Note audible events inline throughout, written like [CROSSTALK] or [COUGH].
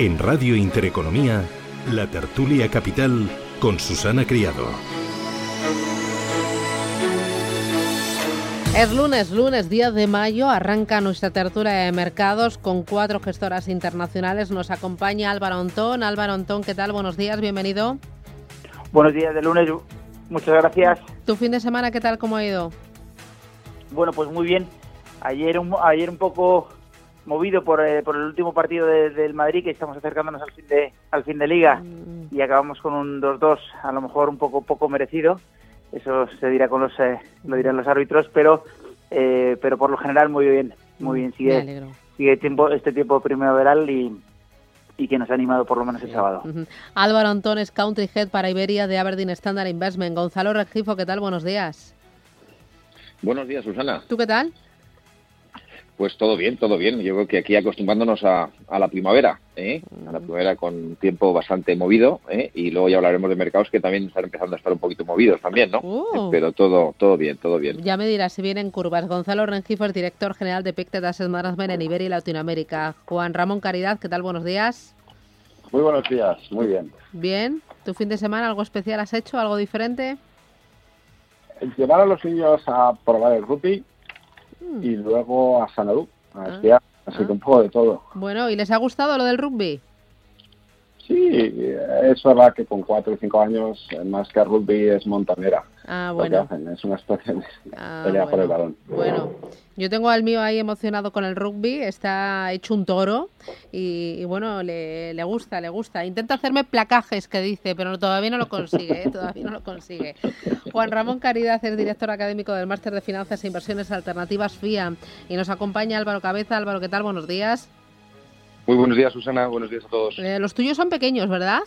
En Radio Intereconomía, la tertulia capital con Susana Criado. Es lunes, lunes 10 de mayo, arranca nuestra tertulia de mercados con cuatro gestoras internacionales. Nos acompaña Álvaro Antón. Álvaro Antón, ¿qué tal? Buenos días, bienvenido. Buenos días de lunes, muchas gracias. ¿Tu fin de semana qué tal, cómo ha ido? Bueno, pues muy bien. Ayer un, ayer un poco movido por, eh, por el último partido del Madrid, que estamos acercándonos al fin de, al fin de liga, mm. y acabamos con un 2-2, a lo mejor un poco, poco merecido. Eso se dirá con los, eh, lo dirán los árbitros, pero, eh, pero por lo general muy bien, muy bien. Sigue, sigue tiempo, este tiempo primaveral y, y que nos ha animado por lo menos el sábado. Álvaro Antones, Country Head para Iberia de Aberdeen Standard Investment. Gonzalo Regifo, ¿qué tal? Buenos días. Buenos días, Susana. ¿Tú qué tal? Pues todo bien, todo bien. Yo creo que aquí acostumbrándonos a, la primavera, ¿eh? a la primavera con tiempo bastante movido, ¿eh? y luego ya hablaremos de mercados que también están empezando a estar un poquito movidos también, ¿no? Uh. Pero todo, todo bien, todo bien. Ya me dirás si vienen curvas. Gonzalo Rengifo, director general de Pictet Asset Management en Iberia y Latinoamérica. Juan Ramón Caridad, ¿qué tal? Buenos días. Muy buenos días, muy bien. Bien. ¿Tu fin de semana algo especial has hecho, algo diferente? Llevar a los niños a probar el rugby mm. y luego a Sanadú, a ah. esquiar, así que ah. un poco de todo. Bueno, ¿y les ha gustado lo del rugby? Sí, es verdad que con cuatro o cinco años, más que rugby, es montanera. Ah, bueno. Es una de ah, pelea por el balón. Bueno, yo tengo al mío ahí emocionado con el rugby, está hecho un toro y, bueno, le, le, gusta, le gusta. Intenta hacerme placajes, que dice, pero todavía no lo consigue, ¿eh? todavía no lo consigue. Juan Ramón Caridad es director académico del Máster de Finanzas e Inversiones Alternativas FIA y nos acompaña Álvaro Cabeza. Álvaro, ¿qué tal? Buenos días. Muy buenos días, Susana. Buenos días a todos. Eh, los tuyos son pequeños, ¿verdad?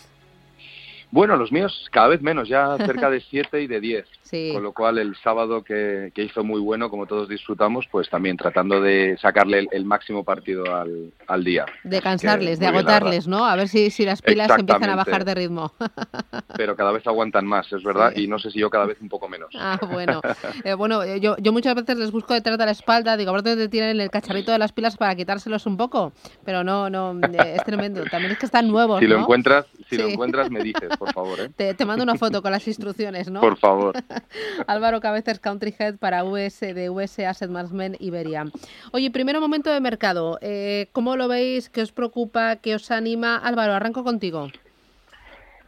Bueno, los míos cada vez menos, ya cerca de [LAUGHS] 7 y de 10. Con lo cual el sábado que, hizo muy bueno, como todos disfrutamos, pues también tratando de sacarle el, máximo partido al, día. De cansarles, de agotarles, ¿no? A ver si, si las pilas empiezan a bajar de ritmo. [LAUGHS] Pero cada vez aguantan más, es verdad, y no sé si yo cada vez un poco menos. Ah, bueno. [LAUGHS] Eh, bueno, eh, yo, yo muchas veces les busco detrás de la espalda, digo, ahora te tienen el cacharrito de las pilas para quitárselos un poco, pero no, no, eh, es tremendo. También es que están nuevos, Si lo encuentras, si lo encuentras me dices, por favor. [LAUGHS] Te, te mando una foto con las instrucciones, ¿no? Por favor. [LAUGHS] Álvaro Cabezas, Country Head para US de US Asset Management Iberia. Oye, primero momento de mercado. Eh, ¿Cómo lo veis? ¿Qué os preocupa? ¿Qué os anima? Álvaro, arranco contigo.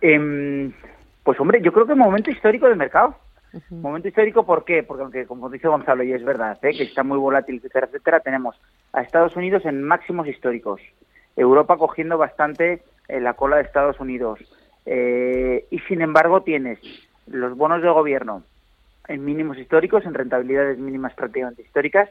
Em, pues hombre, yo creo que es un momento histórico del mercado. Momento histórico, ¿por qué? Porque aunque, como dice Gonzalo, y es verdad, ¿eh? que está muy volátil, etcétera, etcétera, tenemos a Estados Unidos en máximos históricos. Europa cogiendo bastante en la cola de Estados Unidos. Eh, y sin embargo tienes los bonos de gobierno en mínimos históricos, en rentabilidades mínimas prácticamente históricas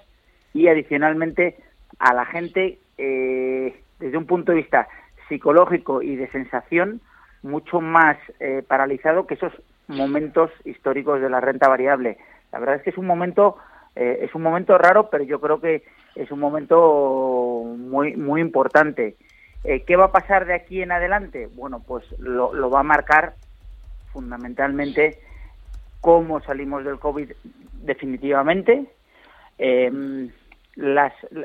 y adicionalmente a la gente eh, desde un punto de vista psicológico y de sensación mucho más eh, paralizado que esos momentos históricos de la renta variable. La verdad es que es un momento eh, es un momento raro, pero yo creo que es un momento muy muy importante. ¿Qué va a pasar de aquí en adelante? Bueno, pues lo va a marcar fundamentalmente cómo salimos del COVID definitivamente, em,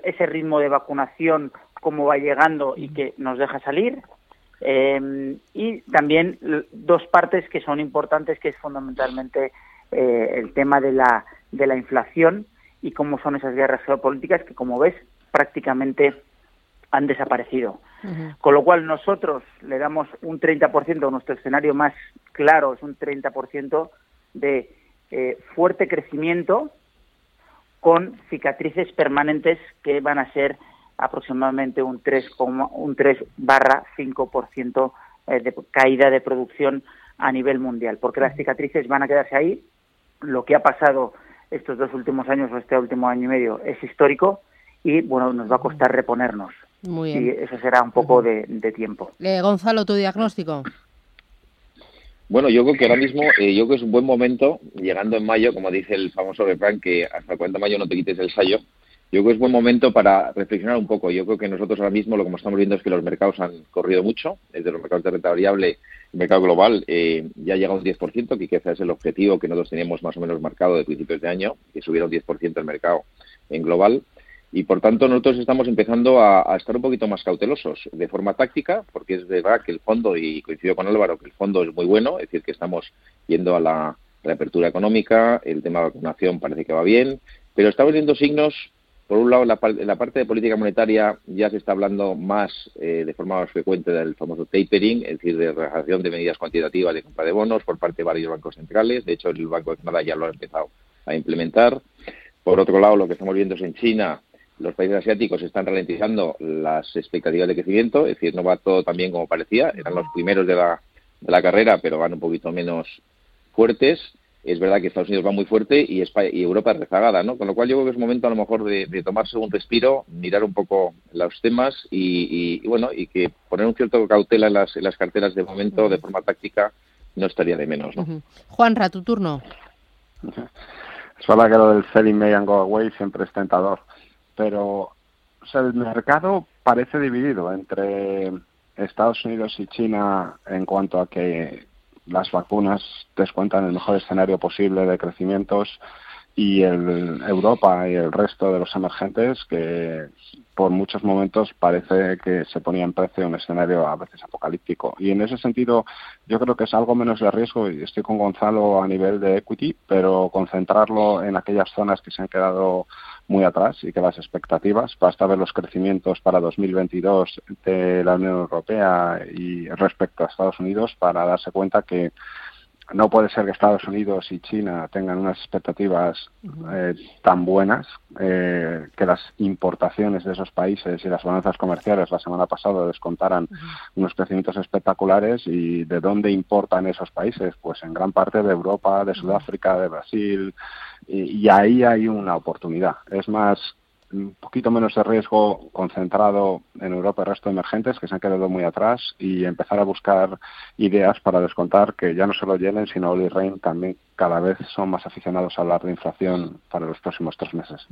ese ritmo de vacunación, cómo va llegando y que nos deja salir, em, y también dos partes que son importantes, que es fundamentalmente eh, el tema de la, de la inflación y cómo son esas guerras geopolíticas que, como ves, prácticamente han desaparecido. Con lo cual nosotros le damos un 30%, nuestro escenario más claro es un 30% de eh, fuerte crecimiento con cicatrices permanentes que van a ser aproximadamente un 3, un 3 barra 5% eh, de caída de producción a nivel mundial, porque las cicatrices van a quedarse ahí. Lo que ha pasado estos dos últimos años o este último año y medio es histórico y bueno, nos va a costar reponernos. Muy bien. Y eso será un poco de, tiempo. Eh, Gonzalo, tu diagnóstico. Bueno, yo creo que ahora mismo, eh, yo creo que es un buen momento, llegando en mayo, como dice el famoso refrán, que hasta el 40 de mayo no te quites el sayo. Yo creo que es buen momento para reflexionar un poco. Yo creo que nosotros ahora mismo lo que estamos viendo es que los mercados han corrido mucho, desde los mercados de renta variable, el mercado global eh, ya ha llegado a un 10%, que quizás es el objetivo que nosotros teníamos más o menos marcado de principios de año, que subiera un 10% el mercado en global. Y por tanto nosotros estamos empezando a, estar un poquito más cautelosos de forma táctica, porque es verdad que el fondo, y coincido con Álvaro, que el fondo es muy bueno, es decir, que estamos yendo a la reapertura económica, el tema de vacunación parece que va bien, pero estamos viendo signos, por un lado, la, la parte de política monetaria ya se está hablando más, eh, de forma más frecuente del famoso tapering, es decir, de relajación de medidas cuantitativas de compra de bonos por parte de varios bancos centrales, de hecho el Banco de Canadá ya lo ha empezado a implementar. Por otro lado, lo que estamos viendo es en China, los países asiáticos están ralentizando las expectativas de crecimiento, es decir, no va todo tan bien como parecía, eran los primeros de la, de la carrera, pero van un poquito menos fuertes. Es verdad que Estados Unidos va muy fuerte y, y Europa es rezagada, ¿no? Con lo cual yo creo que es momento a lo mejor de, tomarse un respiro, mirar un poco los temas y, bueno, y que poner un cierto cautela en las, en las carteras de momento de forma táctica no estaría de menos, ¿no? Juanra, tu turno. [LAUGHS] Es verdad que lo del selling may and go away siempre es tentador pero el mercado parece dividido entre Estados Unidos y China en cuanto a que las vacunas descuentan el mejor escenario posible de crecimientos y el, Europa y el resto de los emergentes que por muchos momentos parece que se ponía en precio un escenario a veces apocalíptico. Y en ese sentido yo creo que es algo menos de riesgo y estoy con Gonzalo a nivel de equity, pero concentrarlo en aquellas zonas que se han quedado muy atrás y que las expectativas, basta ver los crecimientos para 2022 de la Unión Europea y respecto a Estados Unidos para darse cuenta que no puede ser que Estados Unidos y China tengan unas expectativas eh, tan buenas eh, que las importaciones de esos países y las balanzas comerciales la semana pasada descontaran unos crecimientos espectaculares y de dónde importan esos países pues en gran parte de Europa de Sudáfrica de Brasil y, ahí hay una oportunidad. Es más, un poquito menos de riesgo concentrado en Europa y resto de emergentes que se han quedado muy atrás y empezar a buscar ideas para descontar que ya no solo Yellen sino Oli Rehn también cada vez son más aficionados a hablar de inflación para los próximos tres meses.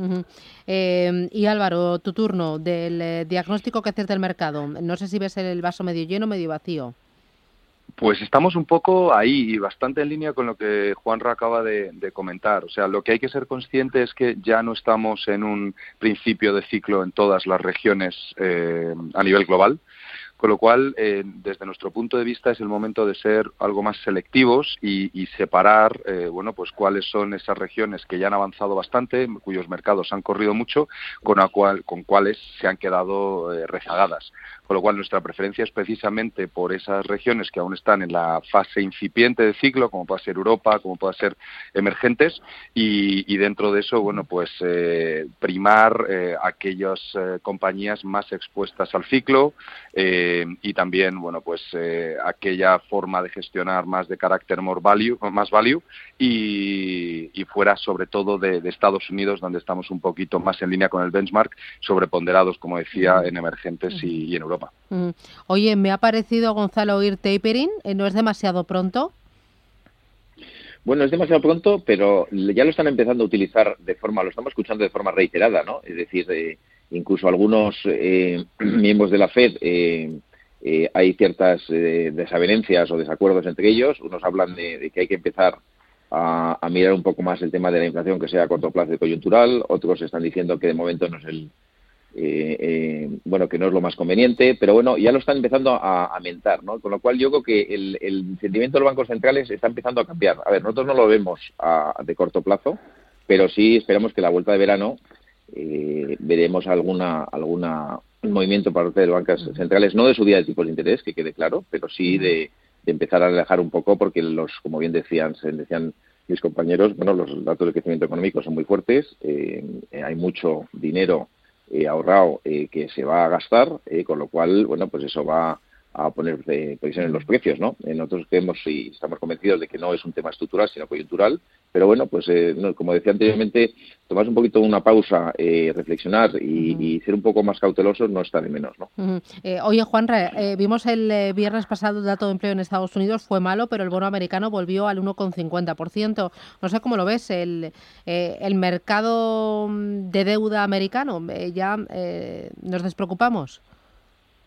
Eh, y Álvaro, tu turno del eh, diagnóstico que haces del mercado. No sé si ves el vaso medio lleno o medio vacío. Pues estamos un poco ahí y bastante en línea con lo que Juanra acaba de, comentar. O sea, lo que hay que ser consciente es que ya no estamos en un principio de ciclo en todas las regiones eh, a nivel global. Con lo cual, eh, desde nuestro punto de vista, es el momento de ser algo más selectivos y, separar, eh, bueno, pues cuáles son esas regiones que ya han avanzado bastante, cuyos mercados han corrido mucho, con, cual, con cuáles se han quedado rezagadas. Con lo cual nuestra preferencia es precisamente por esas regiones que aún están en la fase incipiente de ciclo, como puede ser Europa, como puede ser emergentes, y, dentro de eso, bueno, pues eh, primar eh, aquellas eh, compañías más expuestas al ciclo y también, bueno, pues aquella forma de gestionar más de carácter more value, más value y, fuera sobre todo de, Estados Unidos, donde estamos un poquito más en línea con el benchmark, sobreponderados, como decía, en emergentes y en Europa. Oye, me ha parecido, Gonzalo, oír tapering. Eh, ¿No es demasiado pronto? Bueno, es demasiado pronto, pero ya lo están empezando a utilizar de forma, lo estamos escuchando de forma reiterada, ¿no? Es decir, eh, incluso algunos eh, [CLEARS THROAT] miembros de la Fed hay ciertas desavenencias o desacuerdos entre ellos. Unos hablan de, que hay que empezar a, a, mirar un poco más el tema de la inflación que sea a corto plazo y coyuntural. Otros están diciendo que de momento no es el, eh, eh, bueno, que no es lo más conveniente, pero bueno, ya lo están empezando a, a mentar, ¿no? Con lo cual yo creo que el, sentimiento de los bancos centrales está empezando a cambiar. A ver, nosotros no lo vemos de corto plazo, pero sí esperamos que la vuelta de verano eh, veremos alguna alguna movimiento por parte de los bancos centrales, no de su día de tipos de interés, que quede claro, pero sí de, empezar a alejar un poco, porque los, como bien decían, decían mis compañeros, bueno, los datos de crecimiento económico son muy fuertes, eh, hay mucho dinero eh, ahorrado eh, que se va a gastar, eh, con lo cual, bueno, pues eso va a poner eh, en los precios, ¿no? Nosotros creemos y estamos convencidos de que no es un tema estructural, sino coyuntural, pero bueno, pues eh, como decía anteriormente, tomar un poquito una pausa, eh, reflexionar y, ser un poco más cautelosos no está de menos, ¿no? Eh, oye, Juan, vimos el viernes pasado el dato de empleo en Estados Unidos, fue malo, pero el bono americano volvió al 1,50%. No sé cómo lo ves, el, el mercado de deuda americano, ¿ya nos despreocupamos?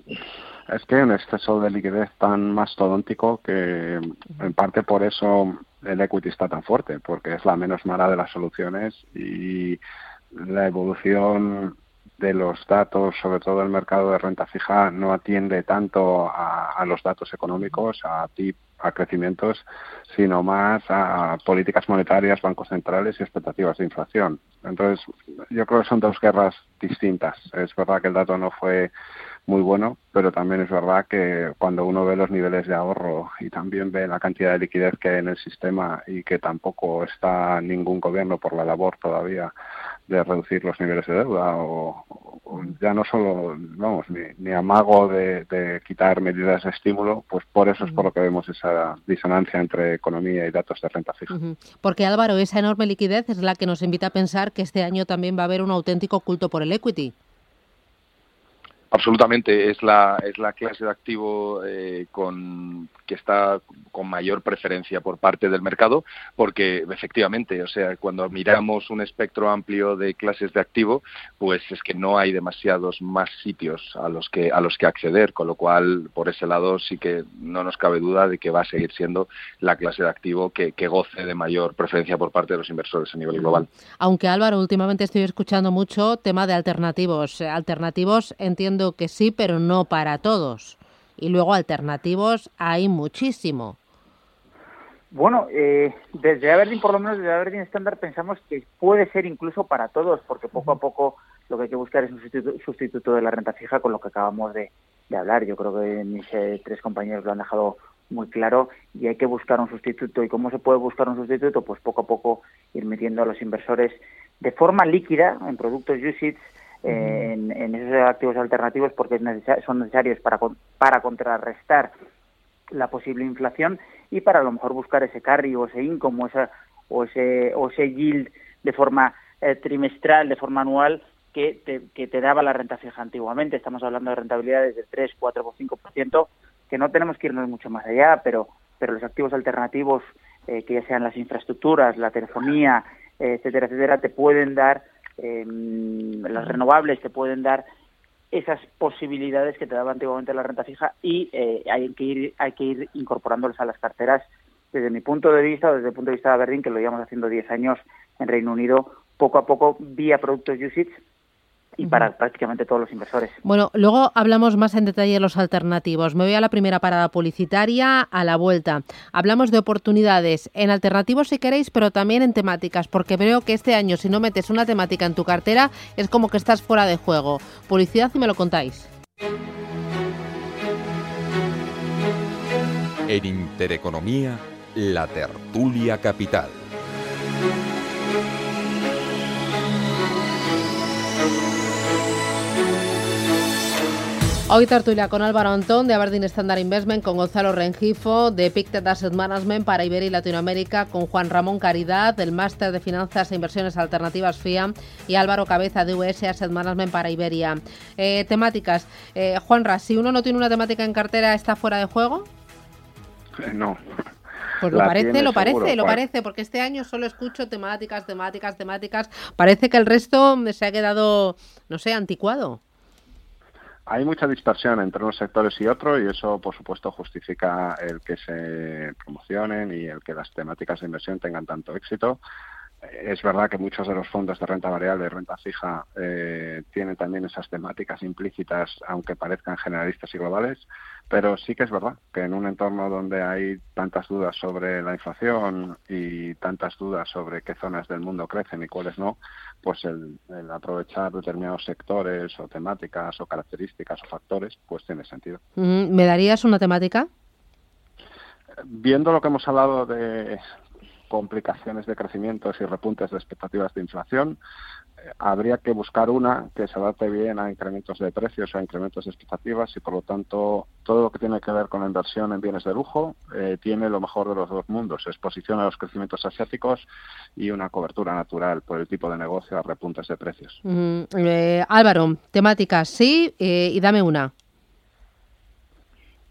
[LAUGHS] Es que un exceso de liquidez tan mastodóntico que en parte por eso el equity está tan fuerte, porque es la menos mala de las soluciones y la evolución de los datos, sobre todo el mercado de renta fija, no atiende tanto a, los datos económicos, a tip, a crecimientos, sino más a políticas monetarias, bancos centrales y expectativas de inflación. Entonces, yo creo que son dos guerras distintas. Es verdad que el dato no fue muy bueno, pero también es verdad que cuando uno ve los niveles de ahorro y también ve la cantidad de liquidez que hay en el sistema y que tampoco está ningún gobierno por la labor todavía de reducir los niveles de deuda o, ya no solo, vamos, ni, amago de, quitar medidas de estímulo, pues por eso es por lo que vemos esa disonancia entre economía y datos de renta fija. Porque Álvaro, esa enorme liquidez es la que nos invita a pensar que este año también va a haber un auténtico culto por el equity. Absolutamente, es la, es la clase de activo eh, con, que está con mayor preferencia por parte del mercado, porque efectivamente, o sea, cuando miramos un espectro amplio de clases de activo, pues es que no hay demasiados más sitios a los que a los que acceder, con lo cual por ese lado sí que no nos cabe duda de que va a seguir siendo la clase de activo que, que goce de mayor preferencia por parte de los inversores a nivel global. Aunque Álvaro, últimamente estoy escuchando mucho tema de alternativos, alternativos entiendo que sí, pero no para todos. Y luego alternativos hay muchísimo. Bueno, eh, desde Aberdeen, por lo menos desde Aberdeen Standard, pensamos que puede ser incluso para todos, porque poco a poco lo que hay que buscar es un sustituto, de la renta fija con lo que acabamos de, hablar. Yo creo que mis eh, tres compañeros lo han dejado muy claro y hay que buscar un sustituto. ¿Y cómo se puede buscar un sustituto? Pues poco a poco ir metiendo a los inversores de forma líquida en productos USITS en, esos activos alternativos porque son necesarios para, para contrarrestar la posible inflación y para a lo mejor buscar ese carry o ese income o, ese, o ese yield de forma eh, trimestral, de forma anual, que te, que te daba la renta fija antiguamente. Estamos hablando de rentabilidades de 3, 4 o 5%, que no tenemos que irnos mucho más allá, pero, pero los activos alternativos, eh, que ya sean las infraestructuras, la telefonía, etcétera, etcétera, te pueden dar Em, las renovables te pueden dar esas posibilidades que te daba antiguamente la renta fija y eh, hay que ir hay que ir incorporándolas a las carteras desde mi punto de vista desde el punto de vista de Aberdeen que lo llevamos haciendo 10 años en Reino Unido poco a poco vía productos USITS y para prácticamente todos los inversores. Bueno, luego hablamos más en detalle de los alternativos. Me voy a la primera parada publicitaria, a la vuelta. Hablamos de oportunidades en alternativos si queréis, pero también en temáticas, porque veo que este año si no metes una temática en tu cartera es como que estás fuera de juego. Publicidad y me lo contáis. En Intereconomía, la tertulia capital. Hoy tertulia con Álvaro Antón de Aberdeen Standard Investment, con Gonzalo Rengifo de Pictet Asset Management para Iberia y Latinoamérica, con Juan Ramón Caridad del Máster de Finanzas e Inversiones Alternativas FIA y Álvaro Cabeza de US Asset Management para Iberia. Eh, temáticas. Eh, Juanra, si uno no tiene una temática en cartera, ¿está fuera de juego? Eh, no. Pues lo parece, lo parece, lo parece, porque este año solo escucho temáticas, temáticas, temáticas. Parece que el resto se ha quedado, no sé, anticuado hay mucha dispersión entre unos sectores y otros y eso, por supuesto, justifica el que se promocionen y el que las temáticas de inversión tengan tanto éxito. Es verdad que muchos de los fondos de renta variable y renta fija eh, tienen también esas temáticas implícitas, aunque parezcan generalistas y globales, pero sí que es verdad que en un entorno donde hay tantas dudas sobre la inflación y tantas dudas sobre qué zonas del mundo crecen y cuáles no, pues el, aprovechar determinados sectores o temáticas o características o factores, pues tiene sentido. ¿Me darías una temática? Viendo lo que hemos hablado de complicaciones de crecimientos y repuntes de expectativas de inflación, habría que buscar una que se adapte bien a incrementos de precios, a incrementos de expectativas y por lo tanto todo lo que tiene que ver con la inversión en bienes de lujo eh, tiene lo mejor de los dos mundos, exposición a los crecimientos asiáticos y una cobertura natural por el tipo de negocio a repuntes de precios. Eh, Álvaro, temáticas sí y dame una.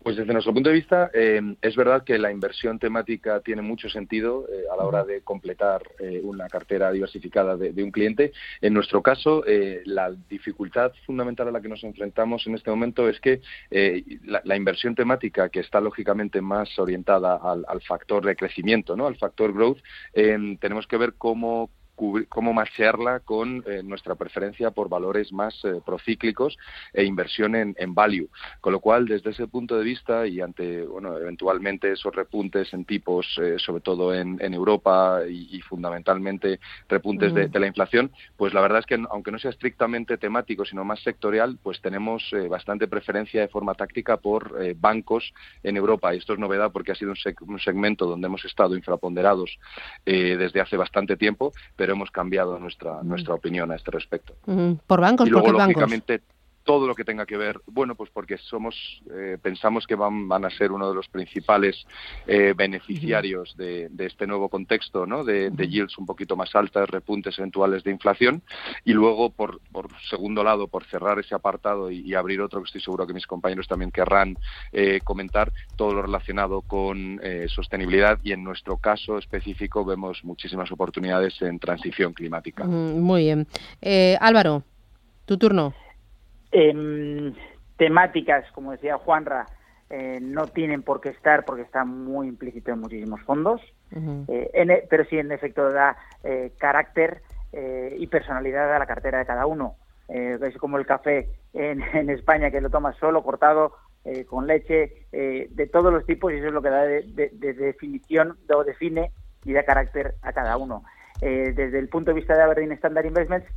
Pues desde nuestro punto de vista, eh, es verdad que la inversión temática tiene mucho sentido eh, a la hora de completar eh, una cartera diversificada de, un cliente. En nuestro caso, la dificultad fundamental a la que nos enfrentamos en este momento es que la, inversión temática, que está lógicamente más orientada al, al factor de crecimiento, ¿no? al factor growth, tenemos que ver cómo cómo machearla con eh, nuestra preferencia por valores más eh, procíclicos e inversión en, value. Con lo cual, desde ese punto de vista y ante, bueno, eventualmente esos repuntes en tipos, eh, sobre todo en, Europa y, fundamentalmente repuntes de, la inflación, pues la verdad es que aunque no sea estrictamente temático, sino más sectorial, pues tenemos bastante preferencia de forma táctica por bancos en Europa. Y esto es novedad porque ha sido un, segmento donde hemos estado infraponderados desde hace bastante tiempo, pero hemos cambiado nuestra, nuestra opinión a este respecto. ¿Por bancos? Y luego, lógicamente, todo lo que tenga que ver, bueno, pues porque somos, eh, pensamos que van, van, a ser uno de los principales eh, beneficiarios de, este nuevo contexto, ¿no? De, yields un poquito más altas, repuntes eventuales de inflación, y luego, por, por segundo lado, por cerrar ese apartado y, abrir otro que estoy seguro que mis compañeros también querrán eh, comentar, todo lo relacionado con sostenibilidad y en nuestro caso específico vemos muchísimas oportunidades en transición climática. Muy bien. Álvaro, tu turno. Eh, temáticas, como decía Juanra, eh, no tienen por qué estar porque está muy implícito en muchísimos fondos, eh, e, pero sí en efecto da eh, carácter y personalidad a la cartera de cada uno. es como el café [LAUGHS] en, España que lo tomas solo, cortado, con leche, de todos los tipos y eso es lo que da de, de definición, lo define y da carácter a cada uno. desde el punto de vista de Aberdeen Standard Investments,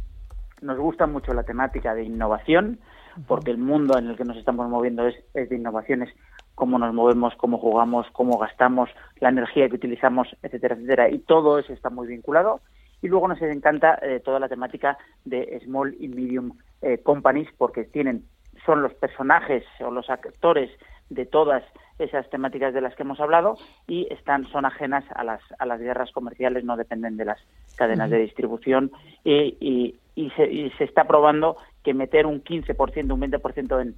nos gusta mucho la temática de innovación, porque el mundo en el que nos estamos moviendo es, de innovaciones, cómo nos movemos, cómo jugamos, cómo gastamos, la energía que utilizamos, etcétera, etcétera. Y todo eso está muy vinculado. Y luego nos encanta eh, toda la temática de small y medium eh, companies, porque tienen, son los personajes o los actores de todas esas temáticas de las que hemos hablado y están son ajenas a las a las guerras comerciales no dependen de las cadenas de distribución y, y se, se está probando que meter un 15%, un 20% en,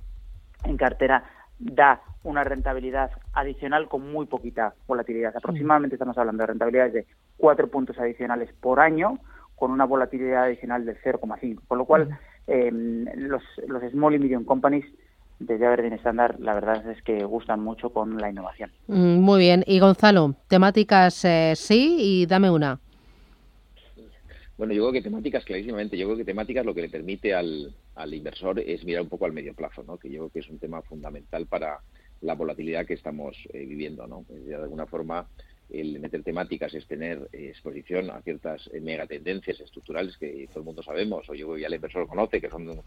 en cartera da una rentabilidad adicional con muy poquita volatilidad. Aproximadamente estamos hablando de rentabilidades de 4 puntos adicionales por año, con una volatilidad adicional del 0,5. Con lo cual, em, los, los small y medium companies desde Aberdeen Standard, la verdad es que gustan mucho con la innovación. Mm, muy bien. Y Gonzalo, temáticas eh, sí y dame una. Bueno, yo creo que temáticas, clarísimamente, yo creo que temáticas lo que le permite al, al inversor es mirar un poco al medio plazo, ¿no? que yo creo que es un tema fundamental para la volatilidad que estamos eh, viviendo. ¿no? De alguna forma, el meter temáticas es tener eh, exposición a ciertas eh, megatendencias estructurales que todo el mundo sabemos, o yo creo que ya el inversor conoce, que son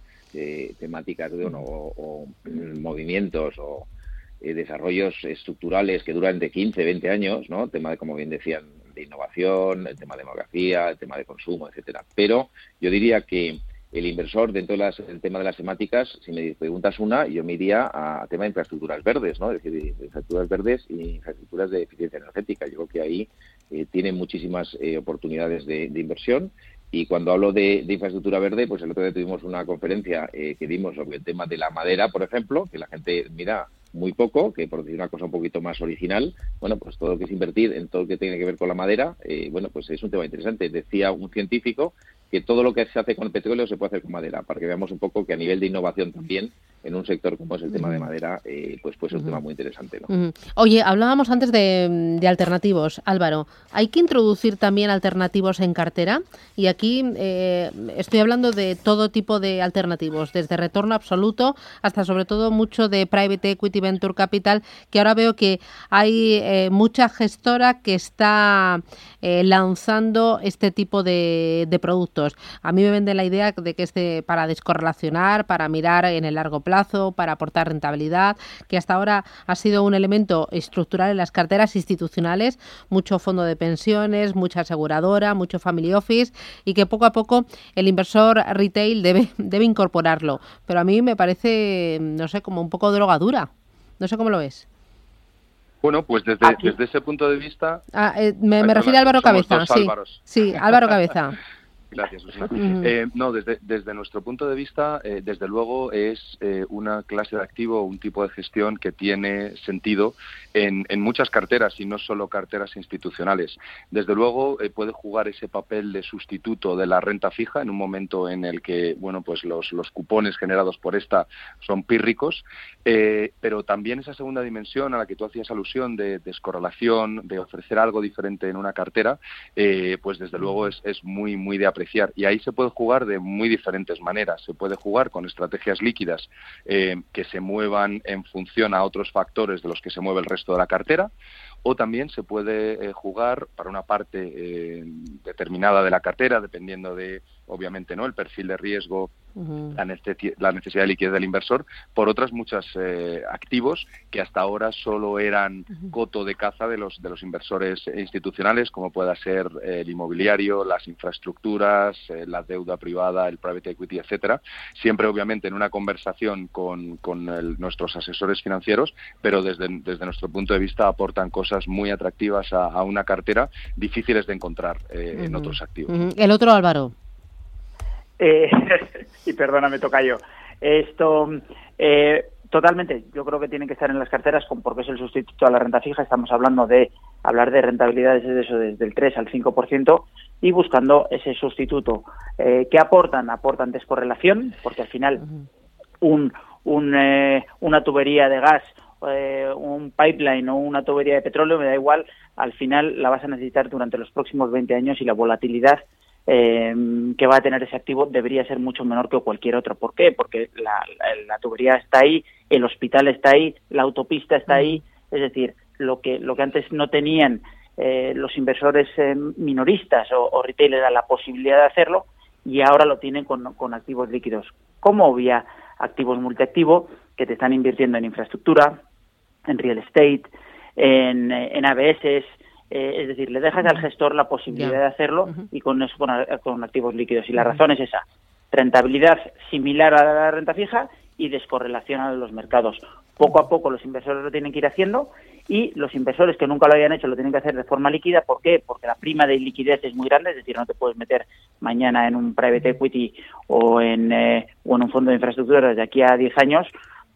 temáticas de, uno, o, mm, movimientos o desarrollos estructurales que duran de 15, 20 años, ¿no? Tema de, como bien decían, de innovación, el tema de demografía, el tema de consumo, etcétera. Pero yo diría que el inversor dentro del tema de las temáticas, si me preguntas una, yo me iría a tema de infraestructuras verdes, ¿no? Es decir, infraestructuras verdes y infraestructuras de eficiencia energética. Yo creo que ahí eh, tienen muchísimas eh, oportunidades de, inversión y cuando hablo de, infraestructura verde, pues el otro día tuvimos una conferencia eh, que dimos sobre el tema de la madera, por ejemplo, que la gente mira muy poco, que por decir una cosa un poquito más original, bueno, pues todo lo que es invertir en todo lo que tiene que ver con la madera, eh, bueno, pues es un tema interesante. Decía un científico que todo lo que se hace con el petróleo se puede hacer con madera, para que veamos un poco que a nivel de innovación también en un sector como es el tema de madera, eh, pues puede ser un tema muy interesante. ¿no? Oye, hablábamos antes de, alternativos, Álvaro. ¿Hay que introducir también alternativos en cartera? Y aquí eh, estoy hablando de todo tipo de alternativos, desde retorno absoluto hasta sobre todo mucho de private equity, venture capital, que ahora veo que hay eh, mucha gestora que está eh, lanzando este tipo de, productos. A mí me vende la idea de que es para descorrelacionar, para mirar en el largo plazo, para aportar rentabilidad, que hasta ahora ha sido un elemento estructural en las carteras institucionales, mucho fondo de pensiones, mucha aseguradora, mucho family office y que poco a poco el inversor retail debe, [LAUGHS] debe incorporarlo. Pero a mí me parece, no sé, como un poco drogadura. No sé cómo lo ves. Bueno, pues desde, desde ese punto de vista... Ah, eh, me, refiero a Álvaro Cabeza, sí. Sí, Álvaro Cabeza. [LAUGHS] Gracias, Susana. Eh, no, desde, desde nuestro punto de vista, eh, desde luego es eh, una clase de activo, un tipo de gestión que tiene sentido en, en muchas carteras y no solo carteras institucionales. Desde luego puede jugar ese papel de sustituto de la renta fija en un momento en el que, bueno, pues los, los cupones generados por esta son pírricos, pero también esa segunda dimensión a la que tú hacías alusión de descorrelación, de ofrecer algo diferente en una cartera, pues desde luego es, es muy, muy de Y ahí se puede jugar de muy diferentes maneras. Se puede jugar con estrategias líquidas eh, que se muevan en función a otros factores de los que se mueve el resto de la cartera o también se puede eh, jugar para una parte eh, determinada de la cartera, dependiendo de, obviamente, no el perfil de riesgo la, necesidad de liquidez del inversor, por otras muchas eh, activos que hasta ahora solo eran coto de caza de los, de los inversores institucionales, como pueda ser el inmobiliario, las infraestructuras, eh, la deuda privada, el private equity, etcétera. Siempre, obviamente, en una conversación con, con nuestros asesores financieros, pero desde, desde nuestro punto de vista aportan cosas muy atractivas a, una cartera difíciles de encontrar en otros activos. El otro, Álvaro. Eh, [LAUGHS] y perdóname, toca yo. Esto, eh, totalmente, yo creo que tienen que estar en las carteras con, porque es el sustituto a la renta fija. Estamos hablando de hablar de rentabilidades de eso desde el 3 al 5% y buscando ese sustituto. Eh, ¿Qué aportan? Aportan descorrelación, porque al final un, un eh, una tubería de gas eh, un pipeline o una tubería de petróleo, me da igual, al final la vas a necesitar durante los próximos 20 años y la volatilidad eh, que va a tener ese activo debería ser mucho menor que cualquier otro. ¿Por qué? Porque la, tubería está ahí, el hospital está ahí, la autopista está ahí, es decir, lo que, lo que antes no tenían eh, los inversores eh, minoristas o, o retailers la posibilidad de hacerlo y ahora lo tienen con, con activos líquidos, como vía activos multiactivo que te están invirtiendo en infraestructura, en real estate, en, en ABS, eh, es decir, le dejas al gestor la posibilidad de hacerlo y con eso con, activos líquidos. Y la razón es esa, rentabilidad similar a la renta fija y descorrelación a los mercados. Poco a poco los inversores lo tienen que ir haciendo y los inversores que nunca lo habían hecho lo tienen que hacer de forma líquida. ¿Por qué? Porque la prima de liquidez es muy grande, es decir, no te puedes meter mañana en un private equity o en, eh, o en un fondo de infraestructura de aquí a 10 años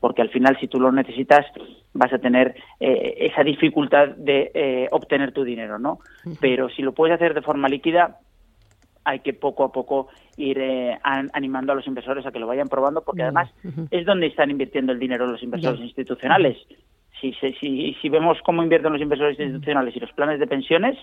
porque al final si tú lo necesitas vas a tener eh, esa dificultad de eh, obtener tu dinero, ¿no? Pero si lo puedes hacer de forma líquida, hay que poco a poco ir eh, animando a los inversores a que lo vayan probando, porque además es donde están invirtiendo el dinero los inversores institucionales. Si, si, si vemos cómo invierten los inversores institucionales y los planes de pensiones,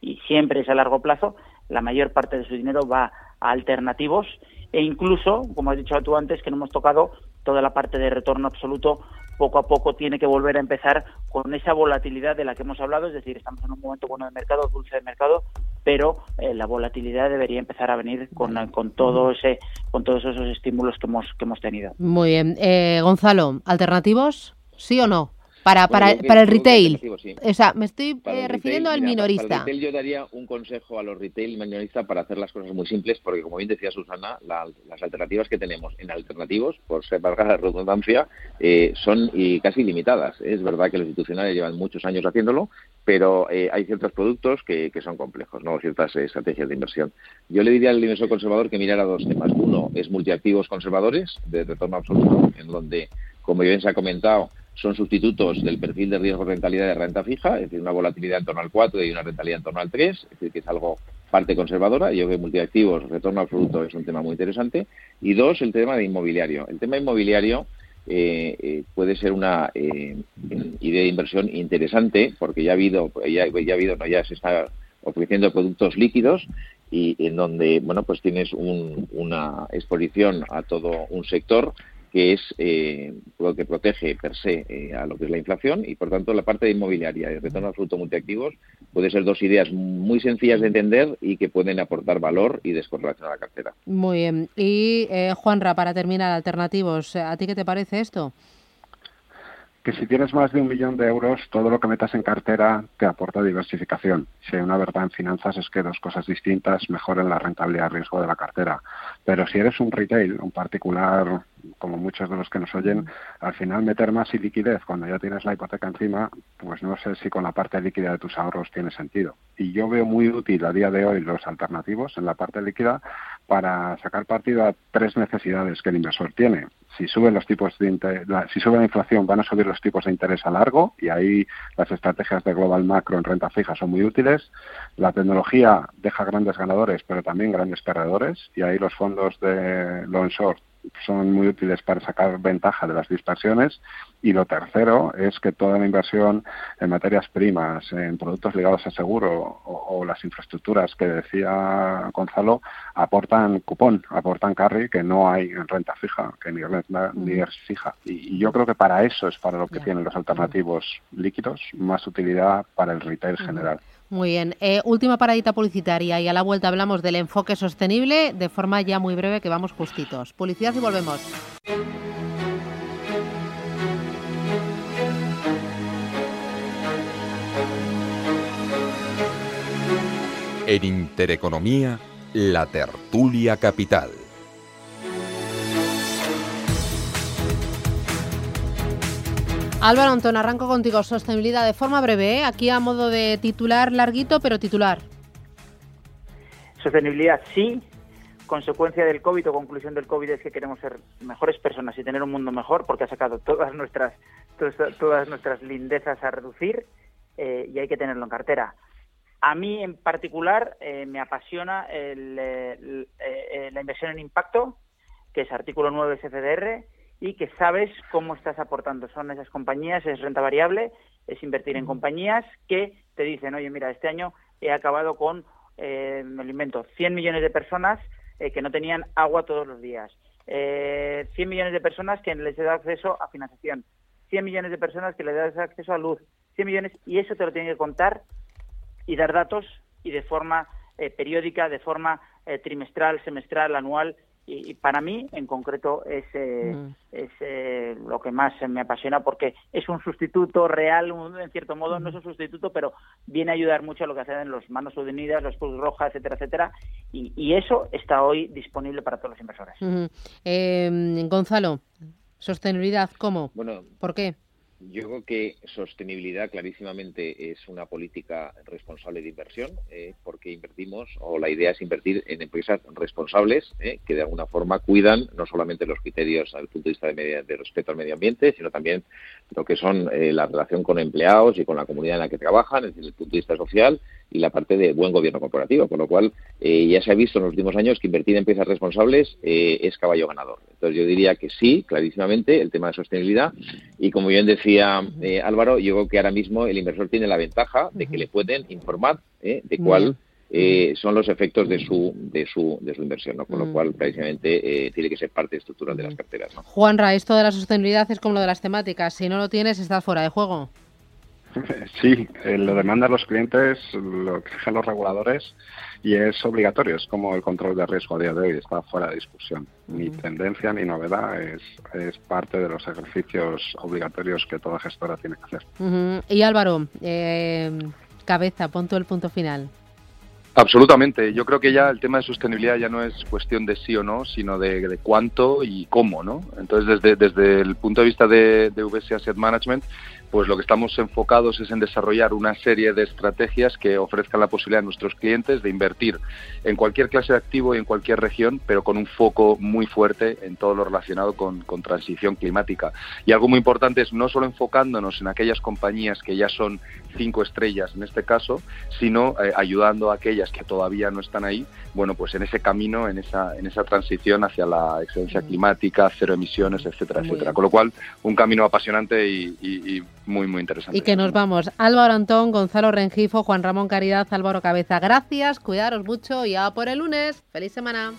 y siempre es a largo plazo, la mayor parte de su dinero va a alternativos e incluso, como has dicho tú antes, que no hemos tocado toda la parte de retorno absoluto, poco a poco tiene que volver a empezar con esa volatilidad de la que hemos hablado, es decir, estamos en un momento bueno de mercado, dulce de mercado, pero eh, la volatilidad debería empezar a venir con, con todo ese con todos esos estímulos que hemos que hemos tenido. Muy bien, eh, Gonzalo, alternativos, sí o no? Para, para, para el retail. O sea, me estoy eh, refiriendo al minorista. Para el retail yo daría un consejo a los retail minoristas para hacer las cosas muy simples, porque como bien decía Susana, las alternativas que tenemos en alternativos, por ser valga la redundancia, eh, son y casi limitadas. Es verdad que los institucionales llevan muchos años haciéndolo, pero eh, hay ciertos productos que, que, son complejos, ¿no? ciertas estrategias de inversión. Yo le diría al inversor conservador que mirara dos temas. Uno es multiactivos conservadores de retorno absoluto, en donde, como bien se ha comentado, son sustitutos del perfil de riesgo-rentabilidad de renta fija, es decir, una volatilidad en torno al 4 y una rentabilidad en torno al 3, es decir, que es algo parte conservadora. Yo creo que multiactivos, retorno absoluto es un tema muy interesante. Y dos, el tema de inmobiliario. El tema inmobiliario eh, eh, puede ser una eh, idea de inversión interesante porque ya ha habido, ya, ya ha habido, no, ya se está ofreciendo productos líquidos y en donde, bueno, pues tienes una exposición a todo un sector que es eh, lo que protege per se eh, a lo que es la inflación y por tanto la parte de inmobiliaria y el retorno absoluto multiactivos puede ser dos ideas muy sencillas de entender y que pueden aportar valor y descorrelación a la cartera. Muy bien. Y eh, Juanra, para terminar, alternativos, ¿a ti qué te parece esto? que si tienes más de un millón de euros, todo lo que metas en cartera te aporta diversificación. Si hay una verdad en finanzas es que dos cosas distintas mejoran la rentabilidad y riesgo de la cartera. Pero si eres un retail, un particular, como muchos de los que nos oyen, al final meter más y liquidez cuando ya tienes la hipoteca encima, pues no sé si con la parte líquida de tus ahorros tiene sentido. Y yo veo muy útil a día de hoy los alternativos en la parte líquida para sacar partido a tres necesidades que el inversor tiene si suben los tipos de la, si sube la inflación van a subir los tipos de interés a largo y ahí las estrategias de global macro en renta fija son muy útiles. La tecnología deja grandes ganadores pero también grandes perdedores y ahí los fondos de long short son muy útiles para sacar ventaja de las dispersiones. Y lo tercero es que toda la inversión en materias primas, en productos ligados a seguro o, las infraestructuras que decía Gonzalo, aportan cupón, aportan carry que no hay en renta fija, que ni, renta, ni es fija. Y, yo creo que para eso es para lo que tienen los alternativos líquidos, más utilidad para el retail general. Muy bien. Eh, última paradita publicitaria y a la vuelta hablamos del enfoque sostenible de forma ya muy breve que vamos justitos. Publicidad y volvemos. En Intereconomía, la tertulia capital. Álvaro Antón, arranco contigo. Sostenibilidad de forma breve, ¿eh? aquí a modo de titular larguito, pero titular. Sostenibilidad sí, consecuencia del COVID o conclusión del COVID es que queremos ser mejores personas y tener un mundo mejor porque ha sacado todas nuestras todas, nuestras lindezas a reducir eh, y hay que tenerlo en cartera. A mí en particular eh, me apasiona la inversión en impacto, que es artículo 9 SFDR, y que sabes cómo estás aportando. Son esas compañías, es renta variable, es invertir en compañías que te dicen, oye, mira, este año he acabado con, eh, me lo invento, 100 millones de personas eh, que no tenían agua todos los días, eh, 100 millones de personas que les he dado acceso a financiación, 100 millones de personas que les das acceso a luz, 100 millones, y eso te lo tienen que contar y dar datos y de forma eh, periódica, de forma eh, trimestral, semestral, anual, y, para mí en concreto es, eh, mm. es eh, lo que más me apasiona porque es un sustituto real en cierto modo no es un sustituto pero viene a ayudar mucho a lo que hacen los manos unidas los Cruz Rojas etcétera etcétera y, y, eso está hoy disponible para todos los inversores. Eh, Gonzalo sostenibilidad cómo bueno por qué yo creo que sostenibilidad clarísimamente es una política responsable de inversión, eh, porque invertimos, o la idea es invertir en empresas responsables eh, que de alguna forma cuidan no solamente los criterios desde el punto de vista de, respeto al medio ambiente, sino también lo que son eh, la relación con empleados y con la comunidad en la que trabajan, desde el punto de vista social y la parte de buen gobierno corporativo, con lo cual ya se ha visto en los últimos años que invertir en empresas responsables es caballo ganador. Entonces yo diría que sí, clarísimamente, el tema de sostenibilidad y como bien decía eh, Álvaro, yo creo que ahora mismo el inversor tiene la ventaja de que le pueden informar eh, de cuál eh, son los efectos de su de su de su inversión, con lo cual precisamente tiene que ser parte estructural de las carteras. ¿no? Juanra, esto de la sostenibilidad es como lo de las temáticas. Si no lo tienes, estás fuera de juego. [LAUGHS] Sí, lo demandan los clientes, lo exigen los reguladores y es obligatorio, es como el control de riesgo a día de hoy, está fuera de discusión. Ni tendencia ni novedad, es, es parte de los ejercicios obligatorios que toda gestora tiene que hacer. Y Álvaro, eh, cabeza, pon el punto final. Absolutamente. Yo creo que ya el tema de sostenibilidad ya no es cuestión de sí o no, sino de, cuánto y cómo, ¿no? Entonces, desde, desde el punto de vista de, de VS Asset Management, pues lo que estamos enfocados es en desarrollar una serie de estrategias que ofrezcan la posibilidad a nuestros clientes de invertir en cualquier clase de activo y en cualquier región, pero con un foco muy fuerte en todo lo relacionado con, transición climática. Y algo muy importante es no solo enfocándonos en aquellas compañías que ya son cinco estrellas en este caso, sino eh, ayudando a aquellas que todavía no están ahí, bueno, pues en ese camino, en esa, en esa transición hacia la excelencia mm. climática, cero emisiones, etcétera, etcétera. Con lo cual, un camino apasionante y muy, muy interesante. Y que nos vamos. Álvaro Antón, Gonzalo Rengifo, Juan Ramón Caridad, Álvaro Cabeza. Gracias, cuidaros mucho y a por el lunes. Feliz semana.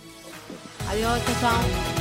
Adiós, chao.